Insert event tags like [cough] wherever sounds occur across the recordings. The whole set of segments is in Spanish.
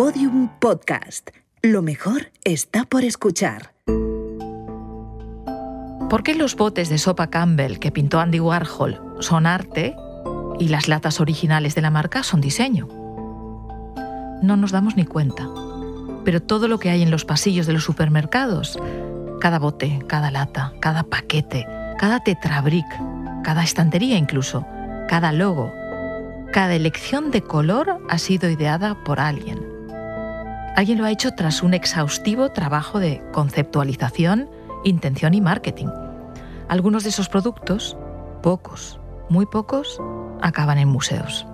Podium Podcast. Lo mejor está por escuchar. ¿Por qué los botes de sopa Campbell que pintó Andy Warhol son arte y las latas originales de la marca son diseño? No nos damos ni cuenta. Pero todo lo que hay en los pasillos de los supermercados, cada bote, cada lata, cada paquete, cada tetrabric, cada estantería incluso, cada logo, cada elección de color ha sido ideada por alguien. Alguien lo ha hecho tras un exhaustivo trabajo de conceptualización intención y marketing. Algunos de esos productos, pocos, muy pocos, acaban en museos.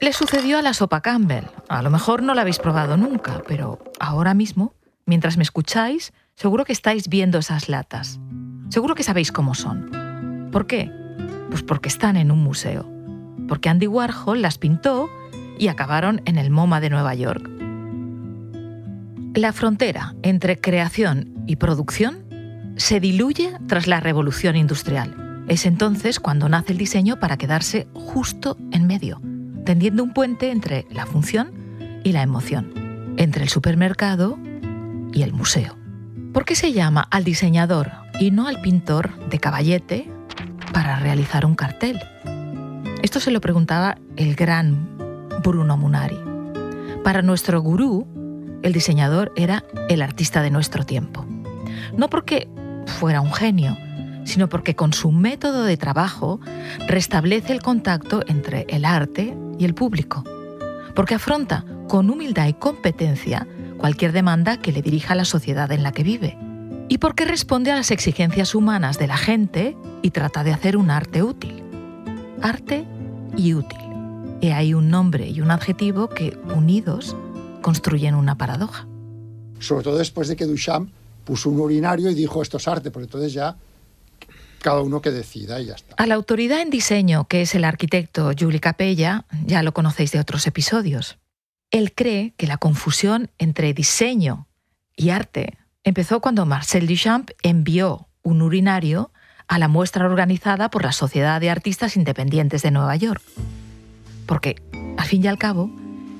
Le sucedió a la sopa Campbell. A lo mejor no la habéis probado nunca, pero ahora mismo, mientras me escucháis, seguro que estáis viendo esas latas. Seguro que sabéis cómo son. ¿Por qué? Pues porque están en un museo. Porque Andy Warhol las pintó y acabaron en el MoMA de Nueva York. La frontera entre creación y producción se diluye tras la revolución industrial. Es entonces cuando nace el diseño para quedarse justo en medio, tendiendo un puente entre la función y la emoción, entre el supermercado y el museo. ¿Por qué se llama al diseñador y no al pintor de caballete para realizar un cartel? Esto se lo preguntaba el gran Bruno Munari. Para nuestro gurú, el diseñador era el artista de nuestro tiempo. No porque fuera un genio, sino porque con su método de trabajo restablece el contacto entre el arte y el público, porque afronta con humildad y competencia cualquier demanda que le dirija a la sociedad en la que vive, y porque responde a las exigencias humanas de la gente y trata de hacer un arte útil. Arte y útil. Y hay un nombre y un adjetivo que, unidos, construyen una paradoja. Sobre todo después de que Duchamp puso un urinario y dijo esto es arte, porque entonces ya cada uno que decida y ya está. A la autoridad en diseño, que es el arquitecto Juli Capella, ya lo conocéis de otros episodios. Él cree que la confusión entre diseño y arte empezó cuando Marcel Duchamp envió un urinario a la muestra organizada por la Sociedad de Artistas Independientes de Nueva York. Porque, al fin y al cabo,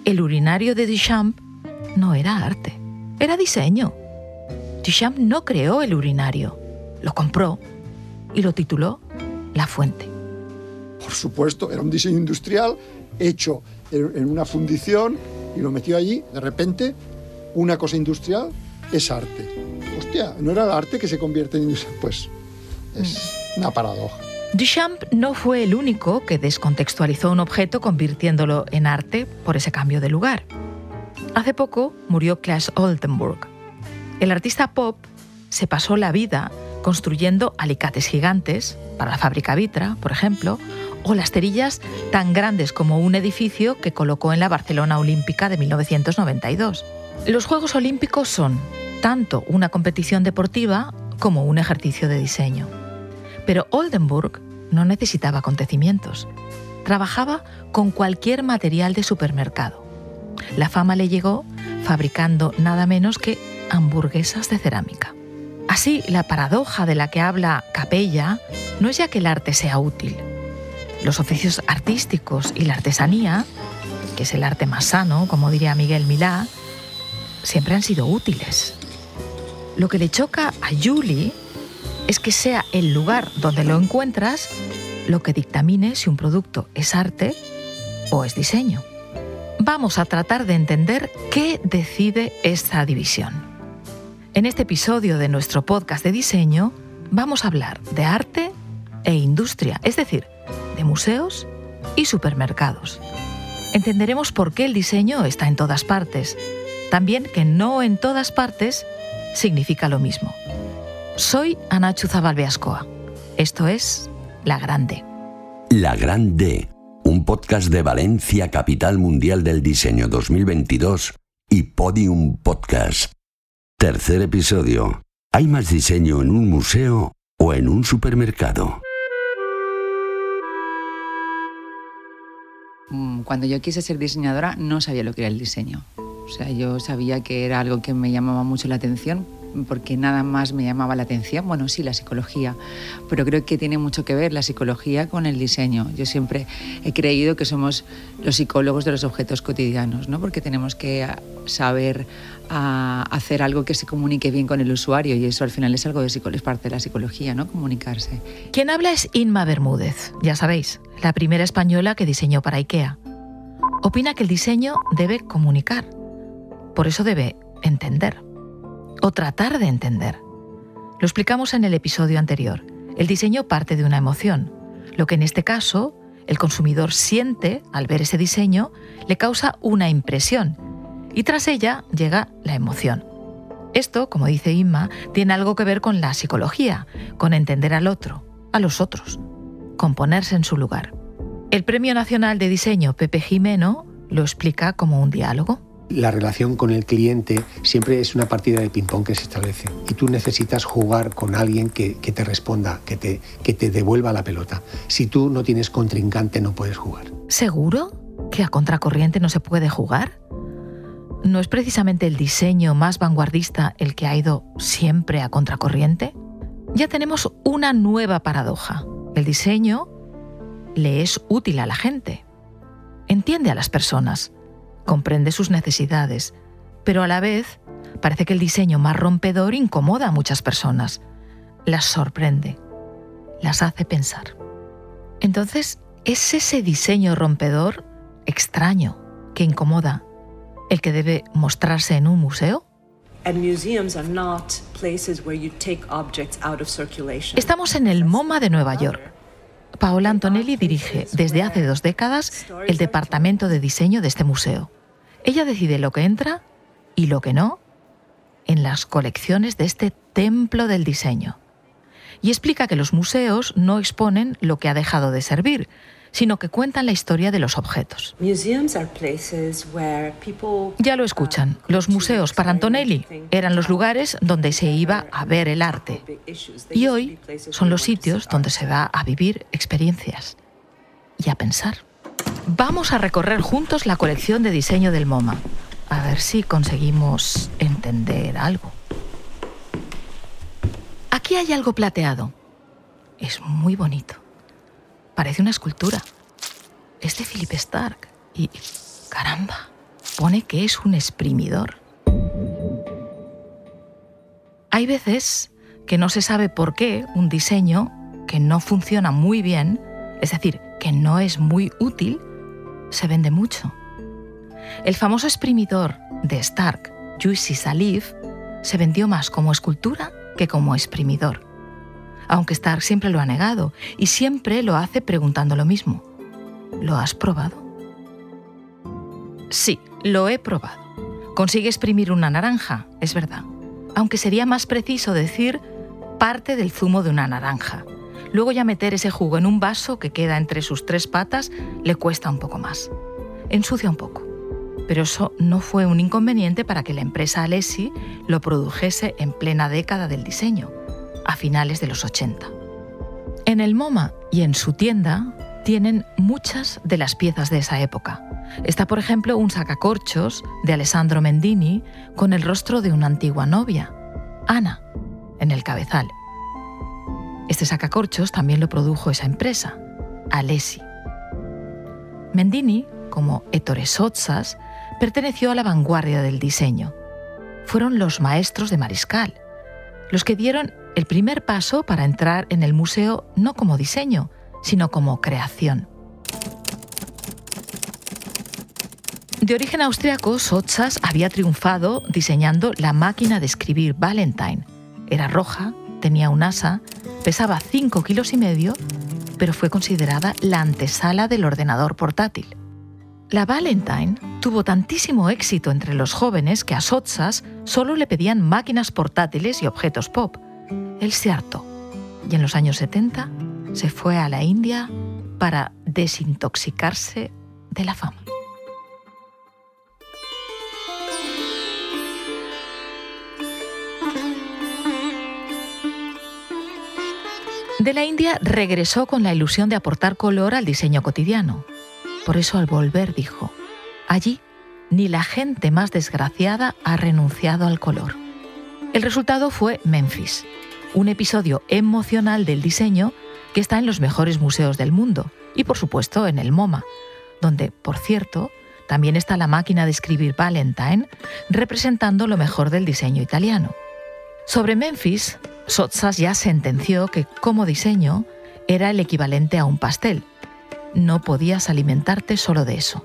el urinario de Duchamp no era arte, era diseño. Duchamp no creó el urinario, lo compró y lo tituló La Fuente. Por supuesto, era un diseño industrial hecho en una fundición y lo metió allí. De repente, una cosa industrial es arte. Hostia, ¿no era el arte que se convierte en industria? Pues es mm. una paradoja. Duchamp no fue el único que descontextualizó un objeto convirtiéndolo en arte por ese cambio de lugar. Hace poco murió Klaas Oldenburg. El artista pop se pasó la vida construyendo alicates gigantes para la fábrica Vitra, por ejemplo, o las cerillas tan grandes como un edificio que colocó en la Barcelona Olímpica de 1992. Los Juegos Olímpicos son tanto una competición deportiva como un ejercicio de diseño. Pero Oldenburg no necesitaba acontecimientos. Trabajaba con cualquier material de supermercado. La fama le llegó fabricando nada menos que hamburguesas de cerámica. Así, la paradoja de la que habla Capella no es ya que el arte sea útil. Los oficios artísticos y la artesanía, que es el arte más sano, como diría Miguel Milá, siempre han sido útiles. Lo que le choca a Julie es que sea el lugar donde lo encuentras lo que dictamine si un producto es arte o es diseño. Vamos a tratar de entender qué decide esta división. En este episodio de nuestro podcast de diseño vamos a hablar de arte e industria, es decir, de museos y supermercados. Entenderemos por qué el diseño está en todas partes, también que no en todas partes significa lo mismo. Soy Ana Chuzabal Beascoa. Esto es La Grande. La Grande, un podcast de Valencia, capital mundial del diseño 2022 y Podium Podcast. Tercer episodio. ¿Hay más diseño en un museo o en un supermercado? Mm, cuando yo quise ser diseñadora no sabía lo que era el diseño. O sea, yo sabía que era algo que me llamaba mucho la atención, porque nada más me llamaba la atención. Bueno, sí, la psicología, pero creo que tiene mucho que ver la psicología con el diseño. Yo siempre he creído que somos los psicólogos de los objetos cotidianos, ¿no? porque tenemos que saber a hacer algo que se comunique bien con el usuario y eso al final es algo de es parte de la psicología, ¿no? Comunicarse. Quien habla es Inma Bermúdez, ya sabéis, la primera española que diseñó para IKEA. Opina que el diseño debe comunicar, por eso debe entender o tratar de entender. Lo explicamos en el episodio anterior. El diseño parte de una emoción, lo que en este caso el consumidor siente al ver ese diseño le causa una impresión y tras ella llega la emoción. Esto, como dice Inma, tiene algo que ver con la psicología, con entender al otro, a los otros, con ponerse en su lugar. El Premio Nacional de Diseño Pepe Jimeno lo explica como un diálogo. La relación con el cliente siempre es una partida de ping-pong que se establece y tú necesitas jugar con alguien que, te responda, que te, que te devuelva la pelota. Si tú no tienes contrincante no puedes jugar. ¿Seguro que a contracorriente no se puede jugar? ¿No es precisamente el diseño más vanguardista el que ha ido siempre a contracorriente? Ya tenemos una nueva paradoja. El diseño le es útil a la gente. Entiende a las personas, comprende sus necesidades, pero a la vez parece que el diseño más rompedor incomoda a muchas personas, las sorprende, las hace pensar. Entonces, ¿es ese diseño rompedor extraño que incomoda el que debe mostrarse en un museo? Estamos en el MoMA de Nueva York. Paola Antonelli dirige desde hace dos décadas el departamento de diseño de este museo. Ella decide lo que entra y lo que no en las colecciones de este templo del diseño. Y explica que los museos no exponen lo que ha dejado de servir, sino que cuentan la historia de los objetos. Ya lo escuchan, los museos para Antonelli eran los lugares donde se iba a ver el arte. Y hoy son los sitios donde se va a vivir experiencias y a pensar. Vamos a recorrer juntos la colección de diseño del MoMA, a ver si conseguimos entender algo. Aquí hay algo plateado. Es muy bonito. Parece una escultura. Es de Philip Stark. Y, caramba, pone que es un exprimidor. Hay veces que no se sabe por qué un diseño que no funciona muy bien, es decir, que no es muy útil, se vende mucho. El famoso exprimidor de Stark, Juicy Salif, se vendió más como escultura que como exprimidor aunque Stark siempre lo ha negado y siempre lo hace preguntando lo mismo. ¿Lo has probado? Sí, lo he probado. Consigue exprimir una naranja, es verdad, aunque sería más preciso decir parte del zumo de una naranja. Luego ya meter ese jugo en un vaso que queda entre sus tres patas le cuesta un poco más. Ensucia un poco. Pero eso no fue un inconveniente para que la empresa Alessi lo produjese en plena década del diseño a finales de los 80. En el MoMA y en su tienda tienen muchas de las piezas de esa época. Está, por ejemplo, un sacacorchos de Alessandro Mendini con el rostro de una antigua novia, Ana, en el cabezal. Este sacacorchos también lo produjo esa empresa, Alessi. Mendini, como Ettore Sozzas, perteneció a la vanguardia del diseño. Fueron los maestros de Mariscal, los que dieron el primer paso para entrar en el museo no como diseño, sino como creación. De origen austriaco, Sotzas había triunfado diseñando la máquina de escribir Valentine. Era roja, tenía un asa, pesaba 5 kilos y medio, pero fue considerada la antesala del ordenador portátil. La Valentine tuvo tantísimo éxito entre los jóvenes que a Sotzas solo le pedían máquinas portátiles y objetos pop. Él se hartó y en los años 70 se fue a la India para desintoxicarse de la fama. De la India regresó con la ilusión de aportar color al diseño cotidiano. Por eso al volver dijo, allí ni la gente más desgraciada ha renunciado al color. El resultado fue Memphis, un episodio emocional del diseño que está en los mejores museos del mundo y por supuesto en el MoMA, donde, por cierto, también está la máquina de escribir Valentine representando lo mejor del diseño italiano. Sobre Memphis, Sotsas ya sentenció que como diseño era el equivalente a un pastel. No podías alimentarte solo de eso.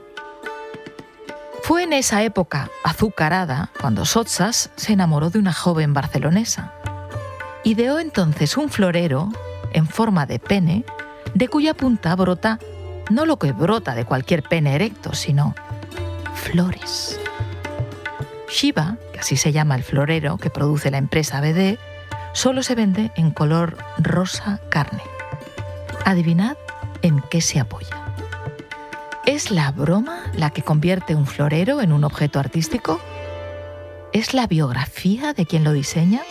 Fue en esa época azucarada cuando Sotsas se enamoró de una joven barcelonesa. Ideó entonces un florero en forma de pene, de cuya punta brota no lo que brota de cualquier pene erecto, sino flores. Shiva, que así se llama el florero que produce la empresa BD, solo se vende en color rosa carne. Adivinad en qué se apoya. ¿Es la broma la que convierte un florero en un objeto artístico? ¿Es la biografía de quien lo diseña?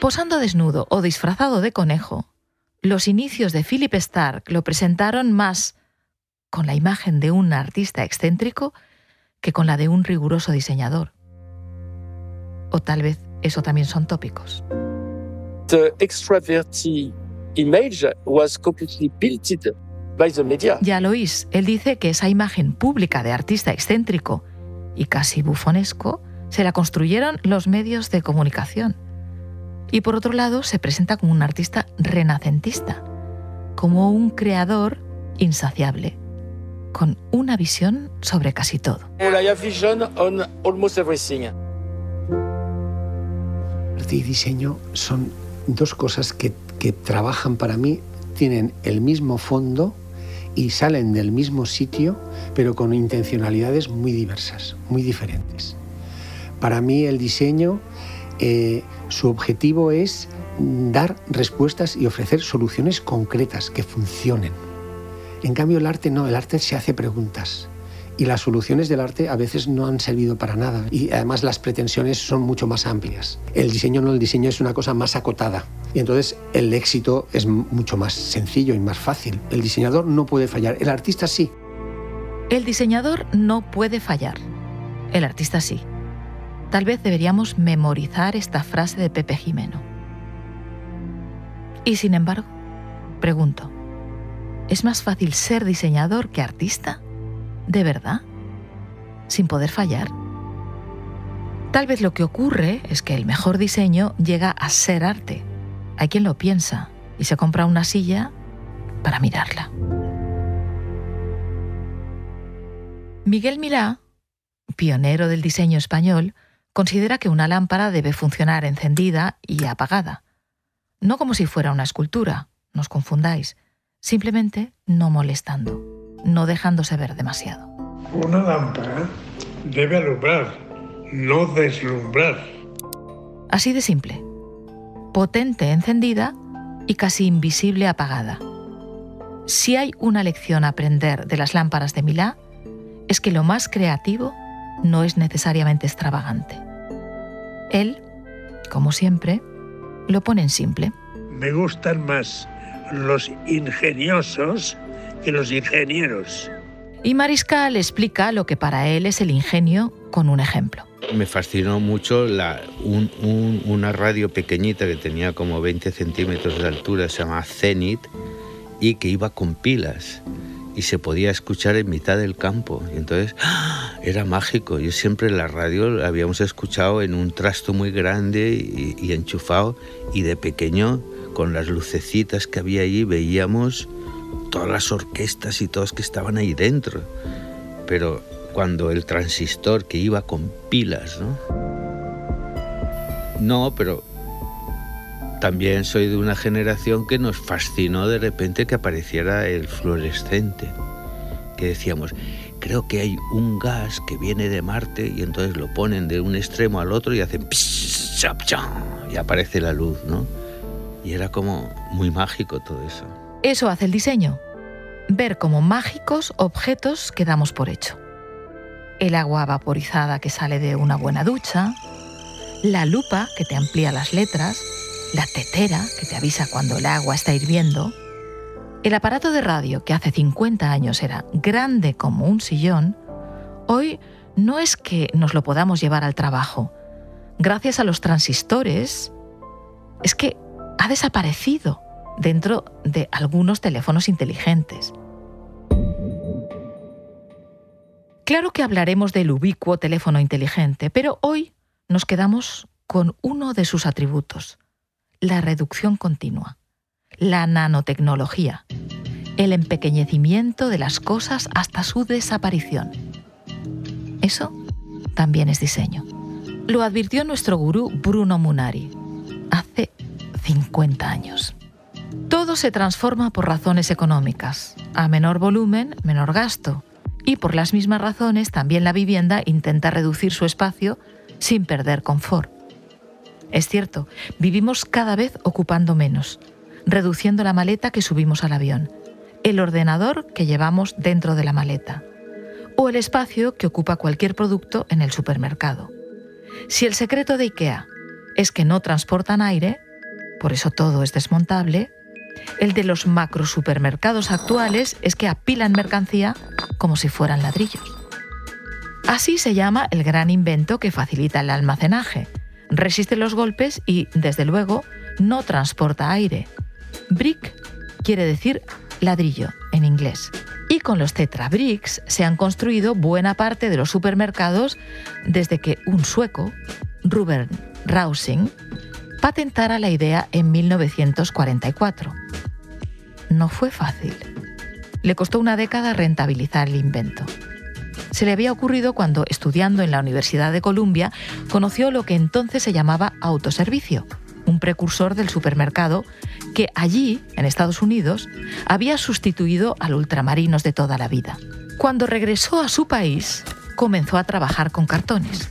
Posando desnudo o disfrazado de conejo, los inicios de Philip Stark lo presentaron más con la imagen de un artista excéntrico que con la de un riguroso diseñador. O tal vez eso también son tópicos. Ya lo oís, él dice que esa imagen pública de artista excéntrico y casi bufonesco se la construyeron los medios de comunicación. Y por otro lado, se presenta como un artista renacentista, como un creador insaciable, con una visión sobre casi todo. Arte y diseño son dos cosas que, que trabajan para mí, tienen el mismo fondo y salen del mismo sitio, pero con intencionalidades muy diversas, muy diferentes. Para mí el diseño, eh, su objetivo es dar respuestas y ofrecer soluciones concretas que funcionen. En cambio el arte no, el arte se hace preguntas y las soluciones del arte a veces no han servido para nada y además las pretensiones son mucho más amplias. El diseño no, el diseño es una cosa más acotada y entonces el éxito es mucho más sencillo y más fácil. El diseñador no puede fallar, el artista sí. El diseñador no puede fallar, el artista sí. Tal vez deberíamos memorizar esta frase de Pepe Jimeno. Y sin embargo, pregunto, ¿es más fácil ser diseñador que artista? ¿De verdad? ¿Sin poder fallar? Tal vez lo que ocurre es que el mejor diseño llega a ser arte. Hay quien lo piensa y se compra una silla para mirarla. Miguel Milá, pionero del diseño español, considera que una lámpara debe funcionar encendida y apagada. No como si fuera una escultura, no os confundáis, simplemente no molestando, no dejándose ver demasiado. Una lámpara debe alumbrar, no deslumbrar. Así de simple. Potente encendida y casi invisible apagada. Si hay una lección a aprender de las lámparas de Milá, es que lo más creativo no es necesariamente extravagante. Él, como siempre, lo pone en simple. Me gustan más los ingeniosos que los ingenieros. Y Mariscal explica lo que para él es el ingenio con un ejemplo. Me fascinó mucho la, una radio pequeñita que tenía como 20 centímetros de altura, se llama Zenith, y que iba con pilas y se podía escuchar en mitad del campo. Y entonces ¡ah! era mágico. Yo siempre la radio la habíamos escuchado en un trasto muy grande y, enchufado y de pequeño con las lucecitas que había allí veíamos todas las orquestas y todos que estaban ahí dentro. Pero cuando el transistor que iba con pilas, ¿no? No, pero también soy de una generación que nos fascinó de repente que apareciera el fluorescente, que decíamos, creo que hay un gas que viene de Marte y entonces lo ponen de un extremo al otro y hacen y aparece la luz, ¿no? Y era como muy mágico todo eso. Eso hace el diseño, ver como mágicos objetos que damos por hecho. El agua vaporizada que sale de una buena ducha, la lupa que te amplía las letras, la tetera que te avisa cuando el agua está hirviendo, el aparato de radio que hace 50 años era grande como un sillón, hoy no es que nos lo podamos llevar al trabajo, gracias a los transistores, es que ha desaparecido dentro de algunos teléfonos inteligentes. Claro que hablaremos del ubicuo teléfono inteligente, pero hoy nos quedamos con uno de sus atributos, la reducción continua, la nanotecnología, el empequeñecimiento de las cosas hasta su desaparición. Eso también es diseño. Lo advirtió nuestro gurú Bruno Munari hace 50 años. Todo se transforma por razones económicas. A menor volumen, menor gasto. Y por las mismas razones también la vivienda intenta reducir su espacio sin perder confort. Es cierto, vivimos cada vez ocupando menos, reduciendo la maleta que subimos al avión, el ordenador que llevamos dentro de la maleta o el espacio que ocupa cualquier producto en el supermercado. Si el secreto de IKEA es que no transportan aire, por eso todo es desmontable, el de los macro supermercados actuales es que apilan mercancía como si fueran ladrillos. Así se llama el gran invento que facilita el almacenaje. Resiste los golpes y, desde luego, no transporta aire. Brick quiere decir ladrillo en inglés. Y con los Tetra Bricks se han construido buena parte de los supermercados desde que un sueco, Ruben Rausing, patentara la idea en 1944. No fue fácil. Le costó una década rentabilizar el invento. Se le había ocurrido cuando, estudiando en la Universidad de Columbia, conoció lo que entonces se llamaba autoservicio, un precursor del supermercado que allí, en Estados Unidos, había sustituido al ultramarinos de toda la vida. Cuando regresó a su país, comenzó a trabajar con cartones.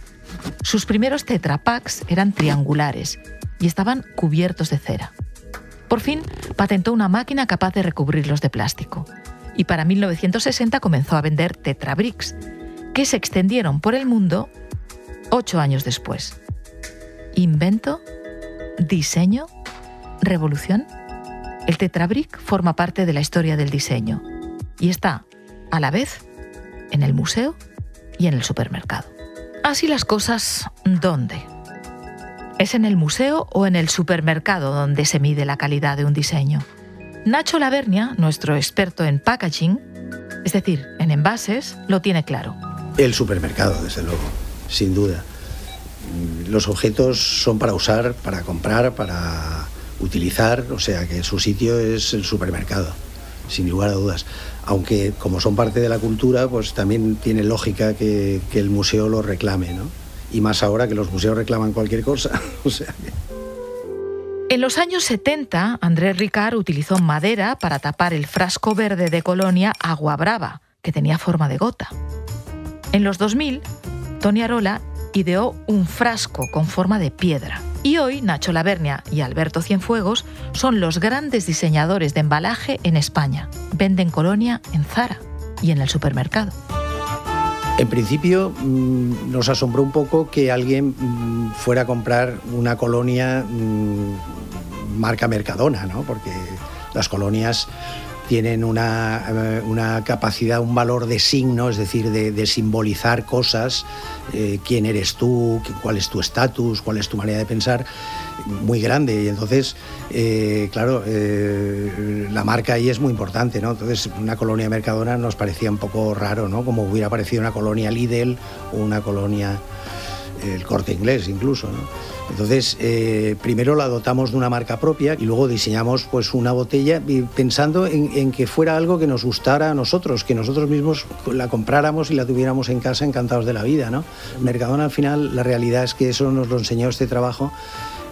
Sus primeros tetrapacks eran triangulares y estaban cubiertos de cera. Por fin patentó una máquina capaz de recubrirlos de plástico. Y para 1960 comenzó a vender tetrabricks, que se extendieron por el mundo ocho años después. Invento, diseño, revolución. El tetrabrick forma parte de la historia del diseño y está, a la vez, en el museo y en el supermercado. Así las cosas, ¿dónde? ¿Es en el museo o en el supermercado donde se mide la calidad de un diseño? Nacho Lavernia, nuestro experto en packaging, es decir, en envases, lo tiene claro. El supermercado, desde luego, sin duda. Los objetos son para usar, para comprar, para utilizar, o sea que su sitio es el supermercado, sin lugar a dudas. Aunque como son parte de la cultura, pues también tiene lógica que, que el museo lo reclame, ¿no? y más ahora que los museos reclaman cualquier cosa. [laughs] o sea En los años 70, Andrés Ricard utilizó madera para tapar el frasco verde de Colonia Agua Brava, que tenía forma de gota. En los 2000, Tony Arola ideó un frasco con forma de piedra. Y hoy Nacho Lavernia y Alberto Cienfuegos son los grandes diseñadores de embalaje en España. Venden Colonia en Zara y en el supermercado. En principio mm, nos asombró un poco que alguien mm, fuera a comprar una colonia mm, marca Mercadona, ¿no? porque las colonias tienen una, eh, una, capacidad, un valor de signo, es decir, de, simbolizar cosas, eh, quién eres tú, cuál es tu estatus, cuál es tu manera de pensar, muy grande. Y entonces, eh, claro, la marca ahí es muy importante, ¿no? Entonces, una colonia Mercadona nos parecía un poco raro, ¿no? Como hubiera parecido una colonia Lidl o una colonia el corte inglés incluso. Entonces, eh, primero la dotamos de una marca propia y luego diseñamos pues, una botella pensando en, que fuera algo que nos gustara a nosotros, que nosotros mismos la compráramos y la tuviéramos en casa encantados de la vida. ¿no? Mercadona al final, la realidad es que eso nos lo enseñó este trabajo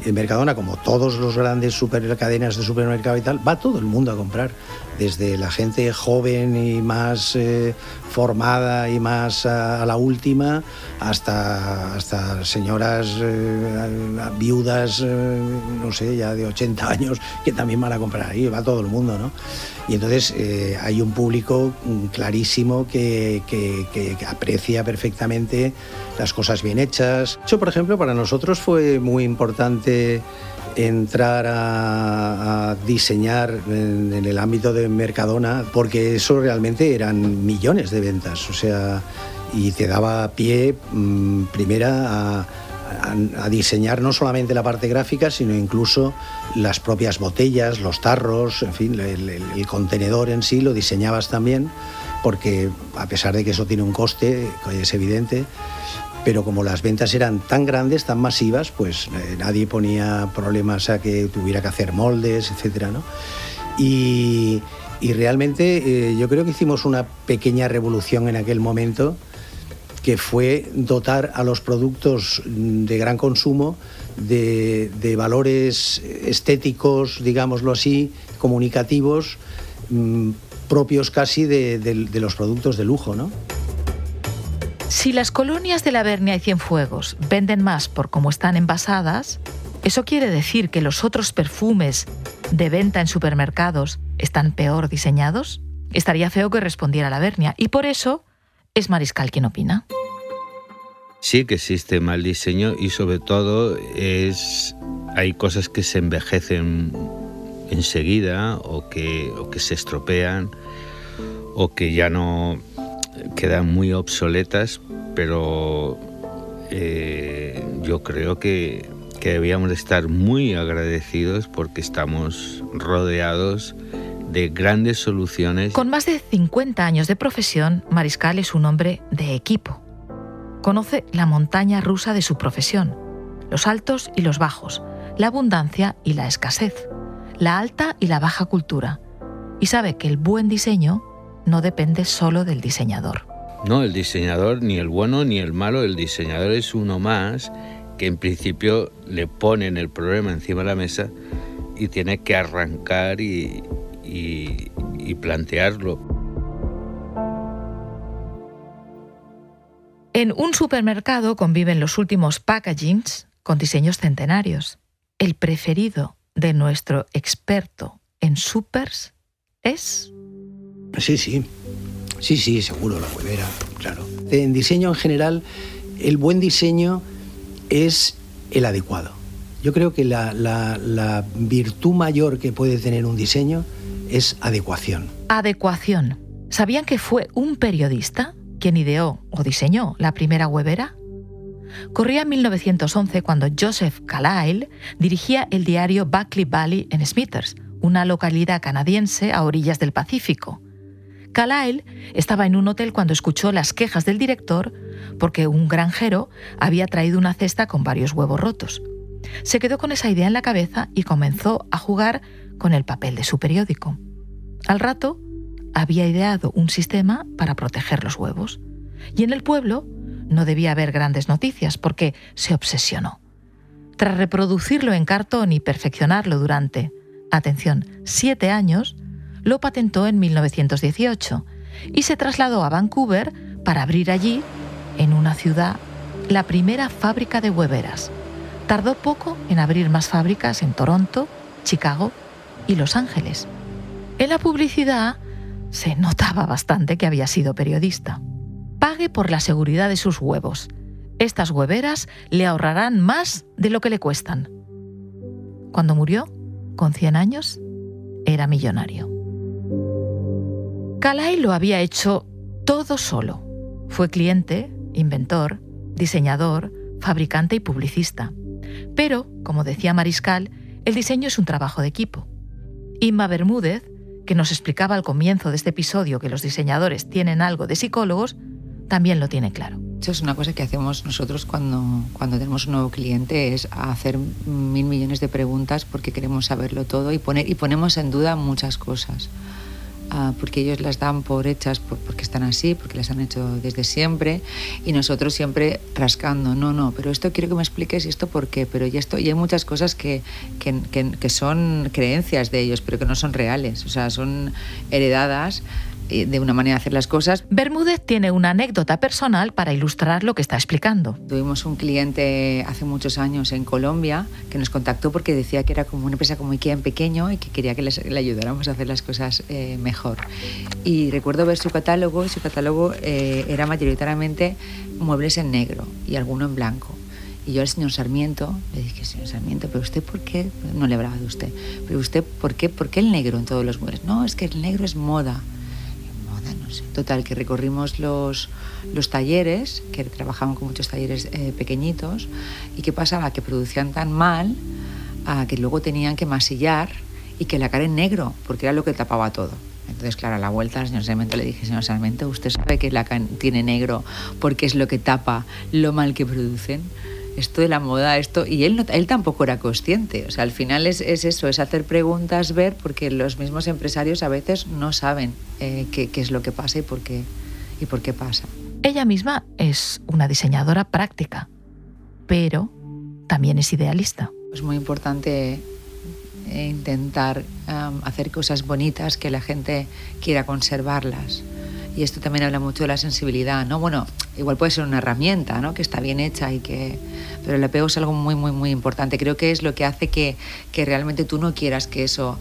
en Mercadona, como todos los grandes super, cadenas de supermercado y tal, va todo el mundo a comprar, desde la gente joven y más eh, formada y más a, la última, hasta, hasta señoras eh, viudas, eh, no sé, ya de 80 años, que también van a comprar ahí, va todo el mundo, ¿no? Y entonces hay un público clarísimo que, que aprecia perfectamente las cosas bien hechas. Eso, por ejemplo, para nosotros fue muy importante entrar a, diseñar en, el ámbito de Mercadona, porque eso realmente eran millones de ventas, o sea, y te daba pie mm, primera a, a, diseñar no solamente la parte gráfica, sino incluso las propias botellas, los tarros, en fin, el, contenedor en sí lo diseñabas también, porque a pesar de que eso tiene un coste, es evidente, pero como las ventas eran tan grandes, tan masivas, pues eh, nadie ponía problemas a que tuviera que hacer moldes, etcétera, ¿no? Y, realmente eh, yo creo que hicimos una pequeña revolución en aquel momento que fue dotar a los productos de gran consumo de, valores estéticos, digámoslo así, comunicativos, mm, propios casi de, los productos de lujo, ¿no? Si las colonias de la Bernia y Cienfuegos venden más por cómo están envasadas, ¿eso quiere decir que los otros perfumes de venta en supermercados están peor diseñados? Estaría feo que respondiera la Bernia y por eso es Mariscal quien opina. Sí que existe mal diseño y sobre todo es hay cosas que se envejecen enseguida o que, que se estropean o que ya no quedan muy obsoletas, pero eh, yo creo que, que debíamos estar muy agradecidos porque estamos rodeados de grandes soluciones. Con más de 50 años de profesión, Mariscal es un hombre de equipo. Conoce la montaña rusa de su profesión, los altos y los bajos, la abundancia y la escasez, la alta y la baja cultura, y sabe que el buen diseño no depende solo del diseñador. No, el diseñador, ni el bueno ni el malo, el diseñador es uno más que en principio le ponen el problema encima de la mesa y tiene que arrancar y, y, plantearlo. En un supermercado conviven los últimos packagings con diseños centenarios. El preferido de nuestro experto en supers es... Sí, sí. Sí, sí, seguro, la huevera, claro. En diseño en general, el buen diseño es el adecuado. Yo creo que la, virtud mayor que puede tener un diseño es adecuación. Adecuación. ¿Sabían que fue un periodista quien ideó o diseñó la primera huevera? Corría 1911 cuando Joseph Carlyle dirigía el diario Buckley Valley en Smithers, una localidad canadiense a orillas del Pacífico. Carlyle estaba en un hotel cuando escuchó las quejas del director porque un granjero había traído una cesta con varios huevos rotos. Se quedó con esa idea en la cabeza y comenzó a jugar con el papel de su periódico. Al rato, había ideado un sistema para proteger los huevos. Y en el pueblo no debía haber grandes noticias porque se obsesionó. Tras reproducirlo en cartón y perfeccionarlo durante, atención, siete años, lo patentó en 1918 y se trasladó a Vancouver para abrir allí, en una ciudad, la primera fábrica de hueveras. Tardó poco en abrir más fábricas en Toronto, Chicago y Los Ángeles. En la publicidad se notaba bastante que había sido periodista. Pague por la seguridad de sus huevos. Estas hueveras le ahorrarán más de lo que le cuestan. Cuando murió, con 100 años, era millonario. Calais lo había hecho todo solo. Fue cliente, inventor, diseñador, fabricante y publicista. Pero, como decía Mariscal, el diseño es un trabajo de equipo. Inma Bermúdez, que nos explicaba al comienzo de este episodio que los diseñadores tienen algo de psicólogos, también lo tiene claro. Eso es una cosa que hacemos nosotros cuando, cuando tenemos un nuevo cliente, es hacer mil millones de preguntas porque queremos saberlo todo y, poner, y ponemos en duda muchas cosas. Ah, porque ellos las dan por hechas porque están así, porque las han hecho desde siempre, y nosotros siempre rascando, no, no, pero esto quiero que me expliques y esto por qué, pero y esto, y hay muchas cosas que, que, que son creencias de ellos, pero que no son reales, o sea, son heredadas de una manera de hacer las cosas. Bermúdez tiene una anécdota personal para ilustrar lo que está explicando. Tuvimos un cliente hace muchos años en Colombia que nos contactó porque decía que era como una empresa como IKEA en pequeño y que quería que le ayudáramos a hacer las cosas eh, mejor. Y recuerdo ver su catálogo y su catálogo eh, era mayoritariamente muebles en negro y alguno en blanco. Y yo al señor Sarmiento le dije, señor Sarmiento, pero usted por qué, no le hablaba de usted, pero usted por qué, por qué el negro en todos los muebles? No, es que el negro es moda Total, que recorrimos los, los talleres, que trabajaban con muchos talleres eh, pequeñitos, y qué pasaba, que producían tan mal que luego tenían que masillar y que la cara en negro, porque era lo que tapaba todo. Entonces, claro, a la vuelta al señor Sarmiento le dije, señor Sarmiento, ¿usted sabe que la tiene negro porque es lo que tapa lo mal que producen? Esto de la moda, esto... Y él, no, él tampoco era consciente. O sea, al final es, es, eso, es hacer preguntas, ver, porque los mismos empresarios a veces no saben eh, qué, qué es lo que pasa y por qué, y por qué pasa. Ella misma es una diseñadora práctica, pero también es idealista. Es muy importante eh, intentar hacer cosas bonitas que la gente quiera conservarlas. Y esto también habla mucho de la sensibilidad, ¿no? Bueno, igual puede ser una herramienta, ¿no? Que está bien hecha y que... Pero el apego es algo muy, muy, muy importante. Creo que es lo que hace que, que realmente tú no quieras que eso...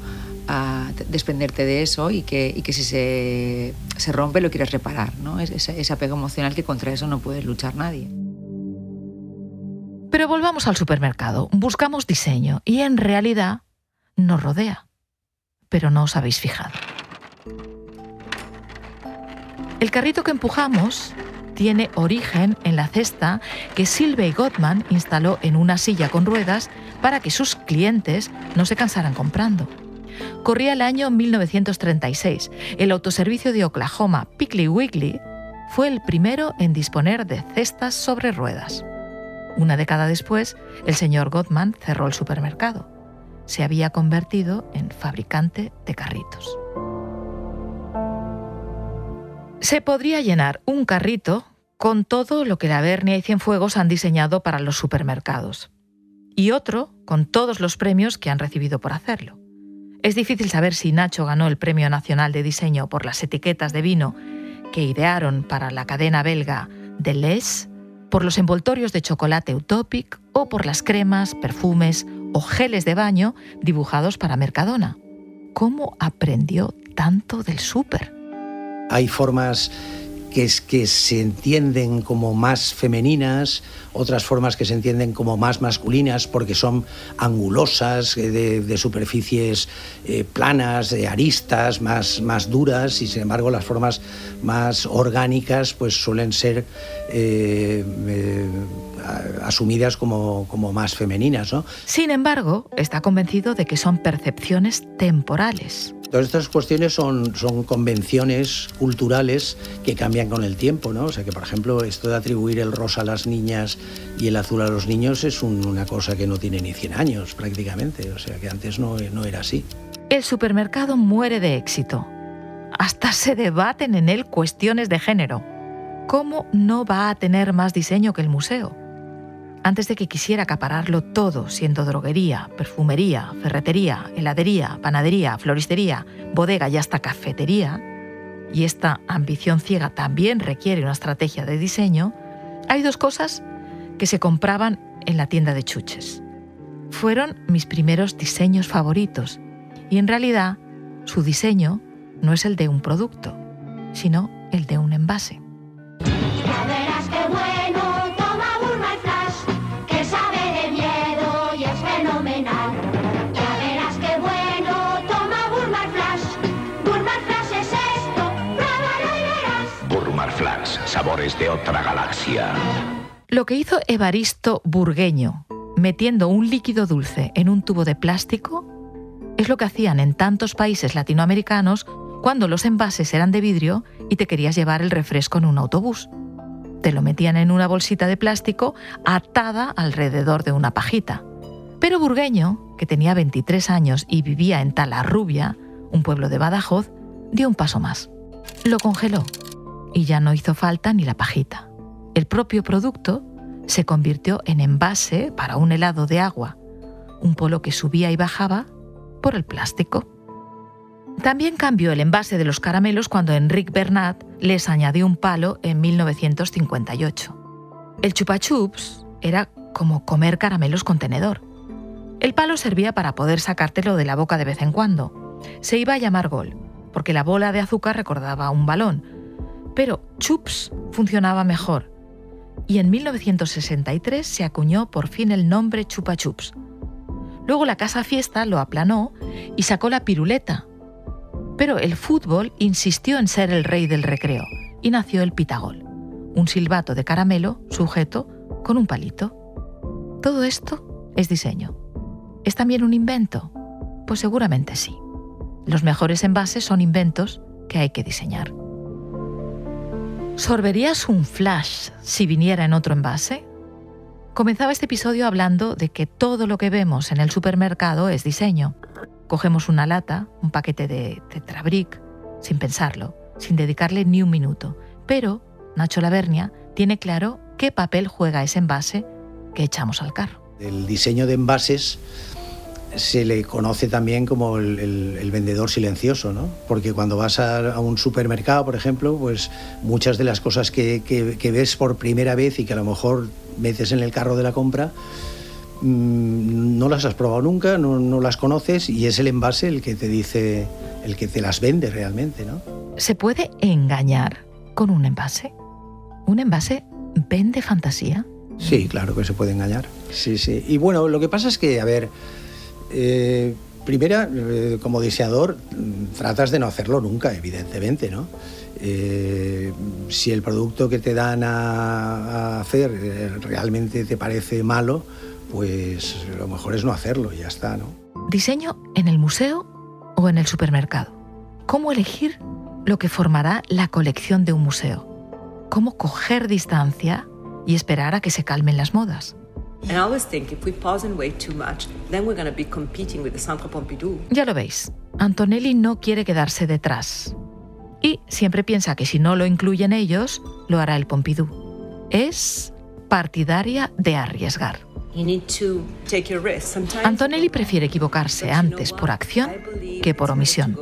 Uh, desprenderte de eso y que, y que si se, se, rompe lo quieras reparar, ¿no? Es ese, ese apego emocional que contra eso no puede luchar nadie. Pero volvamos al supermercado. Buscamos diseño y en realidad nos rodea. Pero no os habéis fijado. El carrito que empujamos tiene origen en la cesta que Silvey Gottman instaló en una silla con ruedas para que sus clientes no se cansaran comprando. Corría el año 1936. El autoservicio de Oklahoma, Piggly Wiggly, fue el primero en disponer de cestas sobre ruedas. Una década después, el señor Gottman cerró el supermercado se había convertido en fabricante de carritos. Se podría llenar un carrito con todo lo que la Bernia y Cienfuegos han diseñado para los supermercados, y otro con todos los premios que han recibido por hacerlo. Es difícil saber si Nacho ganó el Premio Nacional de Diseño por las etiquetas de vino que idearon para la cadena belga Deleuze, por los envoltorios de chocolate Utopic o por las cremas, perfumes o geles de baño dibujados para Mercadona. ¿Cómo aprendió tanto del súper? Hay formas que, se entienden como más femeninas, otras formas que se entienden como más masculinas porque son angulosas, eh, de, superficies eh, planas, de aristas, más, más duras, y sin embargo las formas más orgánicas pues suelen ser eh, asumidas como, como más femeninas. ¿no? Sin embargo, está convencido de que son percepciones temporales. Todas estas cuestiones son, son convenciones culturales que cambian con el tiempo, ¿no? O sea que, por ejemplo, esto de atribuir el rosa a las niñas y el azul a los niños es una cosa que no tiene ni 100 años prácticamente, o sea que antes no, no era así. El supermercado muere de éxito. Hasta se debaten en él cuestiones de género. ¿Cómo no va a tener más diseño que el museo? Antes de que quisiera acapararlo todo, siendo droguería, perfumería, ferretería, heladería, panadería, floristería, bodega y hasta cafetería, y esta ambición ciega también requiere una estrategia de diseño, hay dos cosas que se compraban en la tienda de chuches. Fueron mis primeros diseños favoritos y en realidad su diseño no es el de un producto, sino el de un envase. De otra galaxia. Lo que hizo Evaristo Burgueño, metiendo un líquido dulce en un tubo de plástico, es lo que hacían en tantos países latinoamericanos cuando los envases eran de vidrio y te querías llevar el refresco en un autobús. Te lo metían en una bolsita de plástico atada alrededor de una pajita. Pero Burgueño, que tenía 23 años y vivía en Talarrubia, un pueblo de Badajoz, dio un paso más. Lo congeló y ya no hizo falta ni la pajita. El propio producto se convirtió en envase para un helado de agua, un polo que subía y bajaba por el plástico. También cambió el envase de los caramelos cuando Enrique Bernat les añadió un palo en 1958. El chupa chups era como comer caramelos con tenedor. El palo servía para poder sacártelo de la boca de vez en cuando. Se iba a llamar gol, porque la bola de azúcar recordaba un balón, pero Chups funcionaba mejor y en 1963 se acuñó por fin el nombre Chupa Chups. Luego la Casa Fiesta lo aplanó y sacó la piruleta. Pero el fútbol insistió en ser el rey del recreo y nació el pitagol, un silbato de caramelo sujeto con un palito. Todo esto es diseño. ¿Es también un invento? Pues seguramente sí. Los mejores envases son inventos que hay que diseñar. ¿Sorberías un flash si viniera en otro envase? Comenzaba este episodio hablando de que todo lo que vemos en el supermercado es diseño. Cogemos una lata, un paquete de tetrabric, sin pensarlo, sin dedicarle ni un minuto. Pero Nacho Lavernia tiene claro qué papel juega ese envase que echamos al carro. El diseño de envases se le conoce también como el, vendedor silencioso, ¿no? Porque cuando vas a, un supermercado, por ejemplo, pues muchas de las cosas que, ves por primera vez y que a lo mejor metes en el carro de la compra, mm, no las has probado nunca, no, las conoces y es el envase el que te dice, el que te las vende realmente, ¿no? ¿Se puede engañar con un envase? ¿Un envase vende fantasía? Sí, claro que se puede engañar. Sí, sí. Y bueno, lo que pasa es que, a ver, eh, primera, eh, como diseñador, tratas de no hacerlo nunca, evidentemente, ¿no? Eh, si el producto que te dan a, hacer realmente te parece malo, pues lo mejor es no hacerlo y ya está, ¿no? ¿Diseño en el museo o en el supermercado? ¿Cómo elegir lo que formará la colección de un museo? ¿Cómo coger distancia y esperar a que se calmen las modas? Ya lo veis, Antonelli no quiere quedarse detrás. Y siempre piensa que si no lo incluyen ellos, lo hará el Pompidou. Es partidaria de arriesgar. Antonelli prefiere equivocarse antes por acción que por omisión.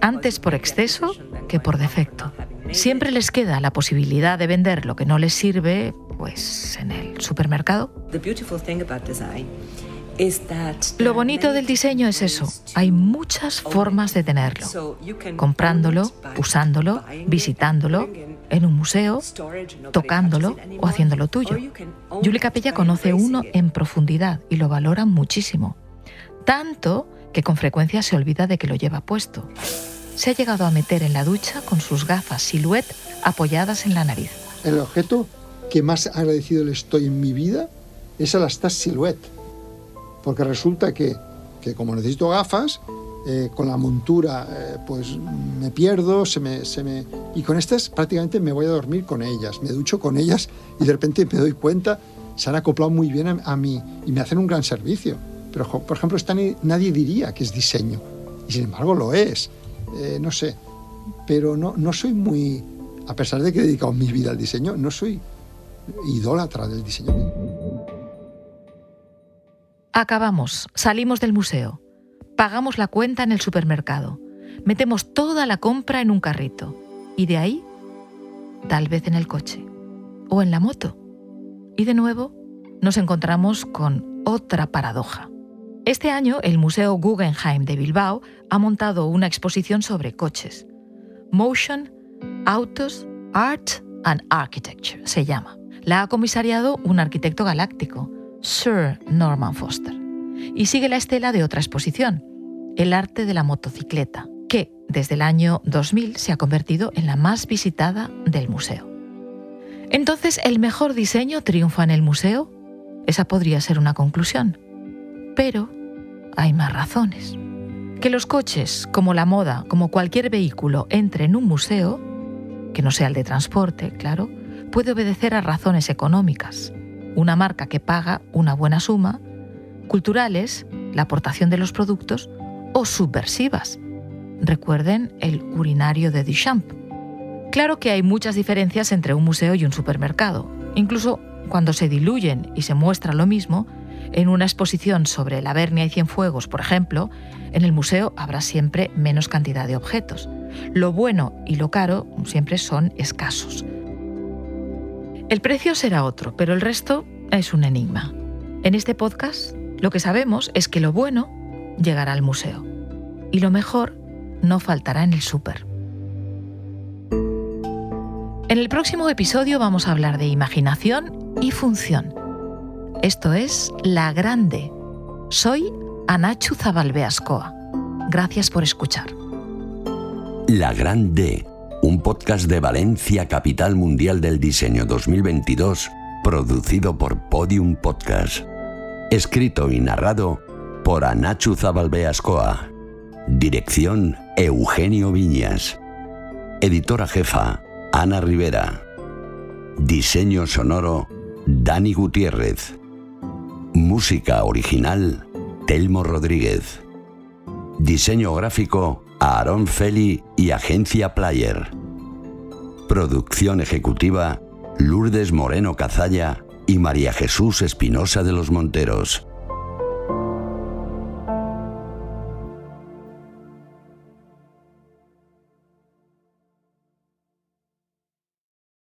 Antes por exceso que por defecto. Siempre les queda la posibilidad de vender lo que no les sirve pues en el supermercado. Lo bonito del diseño es eso. Hay muchas formas de tenerlo. Comprándolo, usándolo, visitándolo, en un museo, tocándolo o haciéndolo tuyo. Julie Capella conoce uno en profundidad y lo valora muchísimo. Tanto que con frecuencia se olvida de que lo lleva puesto. Se ha llegado a meter en la ducha con sus gafas silhouette apoyadas en la nariz. El objeto que más agradecido le estoy en mi vida es a la Stas Silhouette. Porque resulta que, que como necesito gafas, eh, con la montura eh, pues me pierdo, se me, se me... Y con estas prácticamente me voy a dormir con ellas, me ducho con ellas y de repente me doy cuenta, se han acoplado muy bien a, mí y me hacen un gran servicio. Pero, por ejemplo, esta nadie diría que es diseño, y sin embargo lo es. Eh, no sé, pero no, no soy muy, a pesar de que he dedicado mi vida al diseño, no soy idólatra del diseño. Acabamos, salimos del museo, pagamos la cuenta en el supermercado, metemos toda la compra en un carrito y de ahí, tal vez en el coche o en la moto. Y de nuevo nos encontramos con otra paradoja. Este año el Museo Guggenheim de Bilbao ha montado una exposición sobre coches. Motion, Autos, Art and Architecture se llama la ha comisariado un arquitecto galáctico, Sir Norman Foster. Y sigue la estela de otra exposición, El arte de la motocicleta, que desde el año 2000 se ha convertido en la más visitada del museo. Entonces, ¿el mejor diseño triunfa en el museo? Esa podría ser una conclusión. Pero hay más razones. Que los coches, como la moda, como cualquier vehículo, entre en un museo, que no sea el de transporte, claro, puede obedecer a razones económicas, una marca que paga una buena suma, culturales, la aportación de los productos, o subversivas. Recuerden el urinario de Duchamp. Claro que hay muchas diferencias entre un museo y un supermercado. Incluso cuando se diluyen y se muestra lo mismo, en una exposición sobre la Vernia y Cienfuegos, por ejemplo, en el museo habrá siempre menos cantidad de objetos. Lo bueno y lo caro siempre son escasos. El precio será otro, pero el resto es un enigma. En este podcast lo que sabemos es que lo bueno llegará al museo y lo mejor no faltará en el súper. En el próximo episodio vamos a hablar de imaginación y función. Esto es La Grande. Soy Anachu Zabalbeascoa. Gracias por escuchar. La Gran D, un podcast de Valencia, capital mundial del diseño 2022, producido por Podium Podcast. Escrito y narrado por Anachu Zabalbeascoa. Dirección Eugenio Viñas. Editora jefa Ana Rivera. Diseño sonoro Dani Gutiérrez. Música original Telmo Rodríguez. Diseño gráfico Aaron Feli y Agencia Player. Producción ejecutiva Lourdes Moreno Cazalla y María Jesús Espinosa de los Monteros.